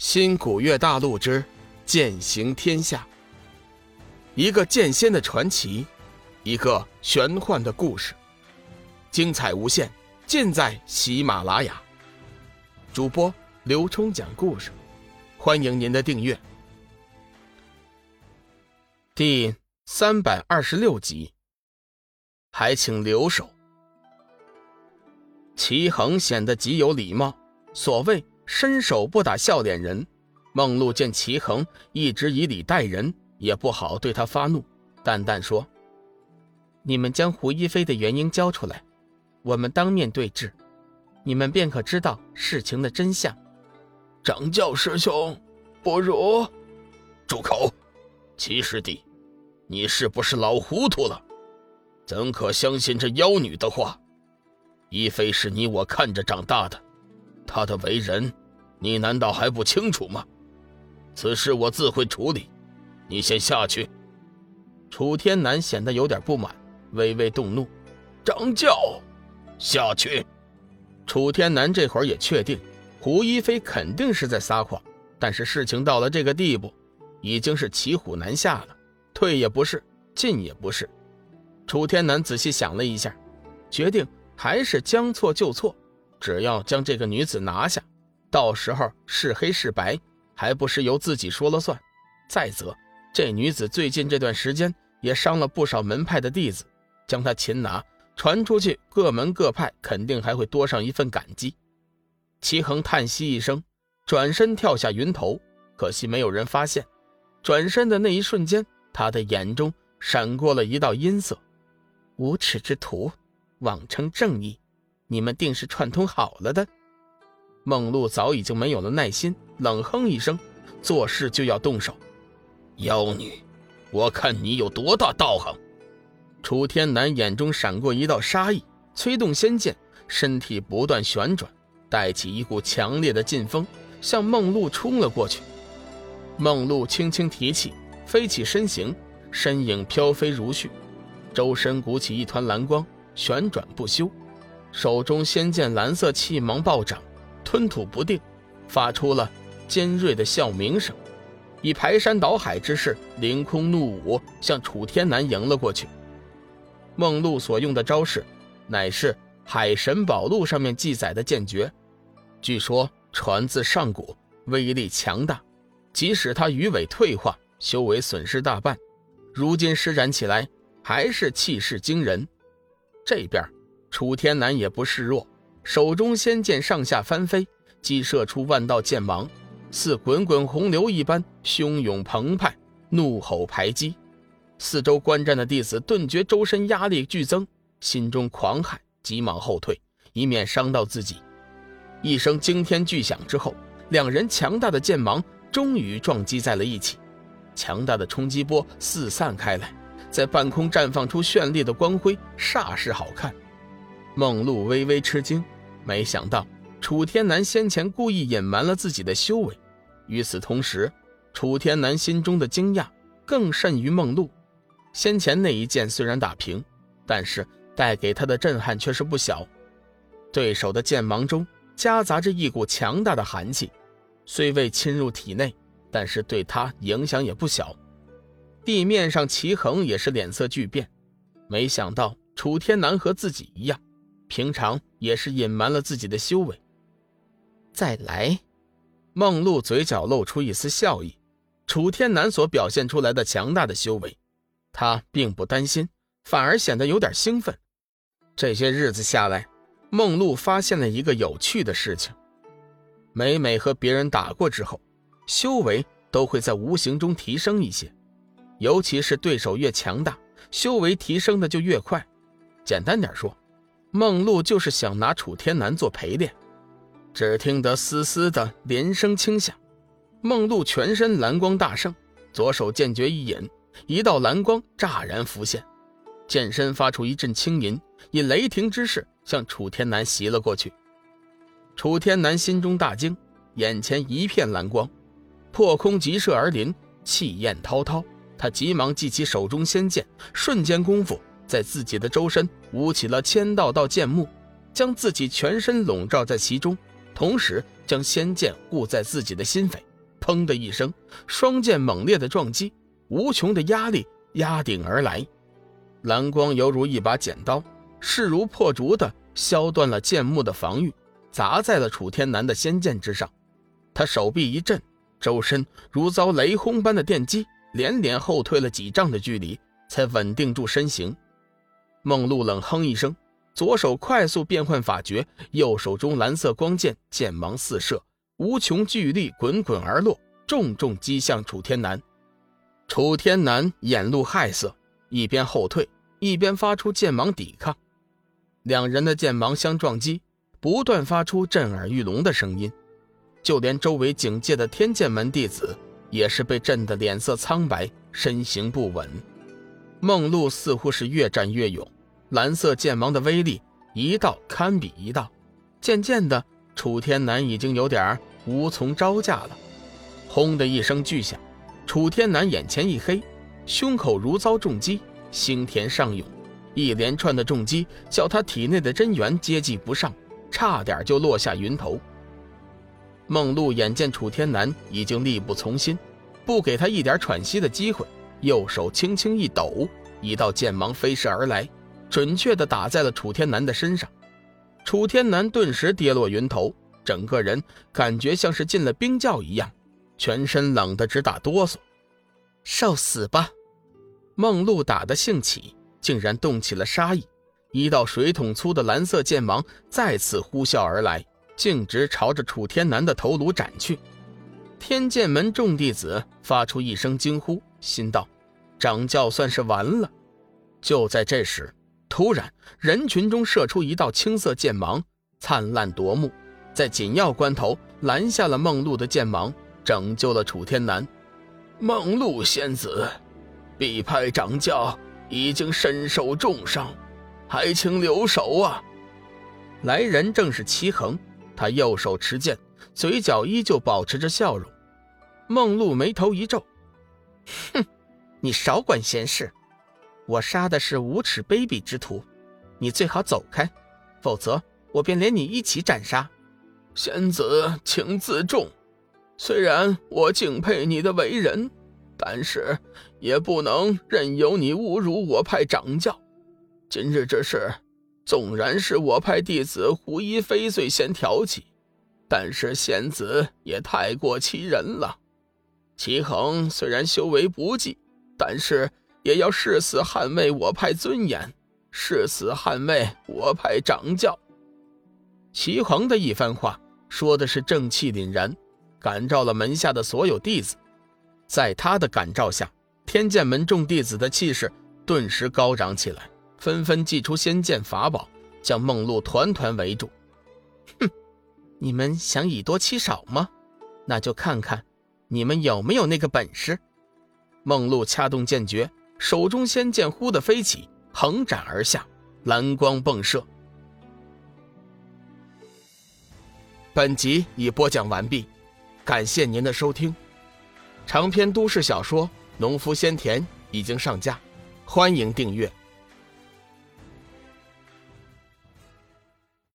新古月大陆之剑行天下，一个剑仙的传奇，一个玄幻的故事，精彩无限，尽在喜马拉雅。主播刘冲讲故事，欢迎您的订阅。第三百二十六集，还请留守。齐恒显得极有礼貌，所谓。伸手不打笑脸人，梦露见齐衡一直以礼待人，也不好对他发怒，淡淡说：“你们将胡一菲的原因交出来，我们当面对质，你们便可知道事情的真相。”掌教师兄，不如住口！齐师弟，你是不是老糊涂了？怎可相信这妖女的话？一菲是你我看着长大的，她的为人。你难道还不清楚吗？此事我自会处理，你先下去。楚天南显得有点不满，微微动怒：“掌教，下去！”楚天南这会儿也确定，胡一菲肯定是在撒谎，但是事情到了这个地步，已经是骑虎难下了，退也不是，进也不是。楚天南仔细想了一下，决定还是将错就错，只要将这个女子拿下。到时候是黑是白，还不是由自己说了算。再则，这女子最近这段时间也伤了不少门派的弟子，将她擒拿传出去，各门各派肯定还会多上一份感激。齐衡叹息一声，转身跳下云头，可惜没有人发现。转身的那一瞬间，他的眼中闪过了一道阴色。无耻之徒，妄称正义，你们定是串通好了的。梦露早已经没有了耐心，冷哼一声，做事就要动手。妖女，我看你有多大道行！楚天南眼中闪过一道杀意，催动仙剑，身体不断旋转，带起一股强烈的劲风，向梦露冲了过去。梦露轻轻提起，飞起身形，身影飘飞如絮，周身鼓起一团蓝光，旋转不休，手中仙剑蓝色气芒暴涨。吞吐不定，发出了尖锐的笑鸣声，以排山倒海之势凌空怒舞，向楚天南迎了过去。梦露所用的招式，乃是《海神宝录》上面记载的剑诀，据说传自上古，威力强大，即使他鱼尾退化，修为损失大半，如今施展起来还是气势惊人。这边，楚天南也不示弱。手中仙剑上下翻飞，激射出万道剑芒，似滚滚洪流一般汹涌澎湃，怒吼排击。四周观战的弟子顿觉周身压力剧增，心中狂喊，急忙后退，以免伤到自己。一声惊天巨响之后，两人强大的剑芒终于撞击在了一起，强大的冲击波四散开来，在半空绽放出绚丽的光辉，煞是好看。梦露微微吃惊，没想到楚天南先前故意隐瞒了自己的修为。与此同时，楚天南心中的惊讶更甚于梦露。先前那一剑虽然打平，但是带给他的震撼却是不小。对手的剑芒中夹杂着一股强大的寒气，虽未侵入体内，但是对他影响也不小。地面上，齐衡也是脸色巨变，没想到楚天南和自己一样。平常也是隐瞒了自己的修为。再来，梦露嘴角露出一丝笑意。楚天南所表现出来的强大的修为，他并不担心，反而显得有点兴奋。这些日子下来，梦露发现了一个有趣的事情：每每和别人打过之后，修为都会在无形中提升一些，尤其是对手越强大，修为提升的就越快。简单点说。梦露就是想拿楚天南做陪练，只听得嘶嘶的连声轻响，梦露全身蓝光大盛，左手剑诀一引，一道蓝光乍然浮现，剑身发出一阵轻吟，以雷霆之势向楚天南袭了过去。楚天南心中大惊，眼前一片蓝光，破空急射而临，气焰滔滔，他急忙记起手中仙剑，瞬间功夫。在自己的周身舞起了千道道剑幕，将自己全身笼罩在其中，同时将仙剑护在自己的心扉，砰的一声，双剑猛烈的撞击，无穷的压力压顶而来，蓝光犹如一把剪刀，势如破竹的削断了剑幕的防御，砸在了楚天南的仙剑之上。他手臂一震，周身如遭雷轰般的电击，连连后退了几丈的距离，才稳定住身形。梦露冷哼一声，左手快速变换法诀，右手中蓝色光剑剑芒四射，无穷巨力滚滚而落，重重击向楚天南。楚天南眼露骇色，一边后退，一边发出剑芒抵抗。两人的剑芒相撞击，不断发出震耳欲聋的声音。就连周围警戒的天剑门弟子，也是被震得脸色苍白，身形不稳。梦露似乎是越战越勇，蓝色剑芒的威力一道堪比一道。渐渐的，楚天南已经有点无从招架了。轰的一声巨响，楚天南眼前一黑，胸口如遭重击，心田上涌，一连串的重击叫他体内的真元接济不上，差点就落下云头。梦露眼见楚天南已经力不从心，不给他一点喘息的机会，右手轻轻一抖，一道剑芒飞射而来，准确地打在了楚天南的身上。楚天南顿时跌落云头，整个人感觉像是进了冰窖一样，全身冷得直打哆嗦。受死吧！梦露打得兴起，竟然动起了杀意，一道水桶粗的蓝色剑芒再次呼啸而来。径直朝着楚天南的头颅斩去，天剑门众弟子发出一声惊呼，心道：“掌教算是完了。”就在这时，突然人群中射出一道青色剑芒，灿烂夺目，在紧要关头拦下了梦露的剑芒，拯救了楚天南。梦露仙子，必派掌教已经身受重伤，还请留守啊！来人正是齐恒。他右手持剑，嘴角依旧保持着笑容。梦露眉头一皱：“哼，你少管闲事！我杀的是无耻卑鄙之徒，你最好走开，否则我便连你一起斩杀。”仙子，请自重。虽然我敬佩你的为人，但是也不能任由你侮辱我派掌教。今日这事。纵然是我派弟子胡一飞最先挑起，但是仙子也太过欺人了。齐恒虽然修为不济，但是也要誓死捍卫我派尊严，誓死捍卫我派掌教。齐恒的一番话说的是正气凛然，感召了门下的所有弟子。在他的感召下，天剑门众弟子的气势顿时高涨起来。纷纷祭出仙剑法宝，将梦露团团围住。哼，你们想以多欺少吗？那就看看你们有没有那个本事。梦露掐动剑诀，手中仙剑忽地飞起，横斩而下，蓝光迸射。本集已播讲完毕，感谢您的收听。长篇都市小说《农夫先田》已经上架，欢迎订阅。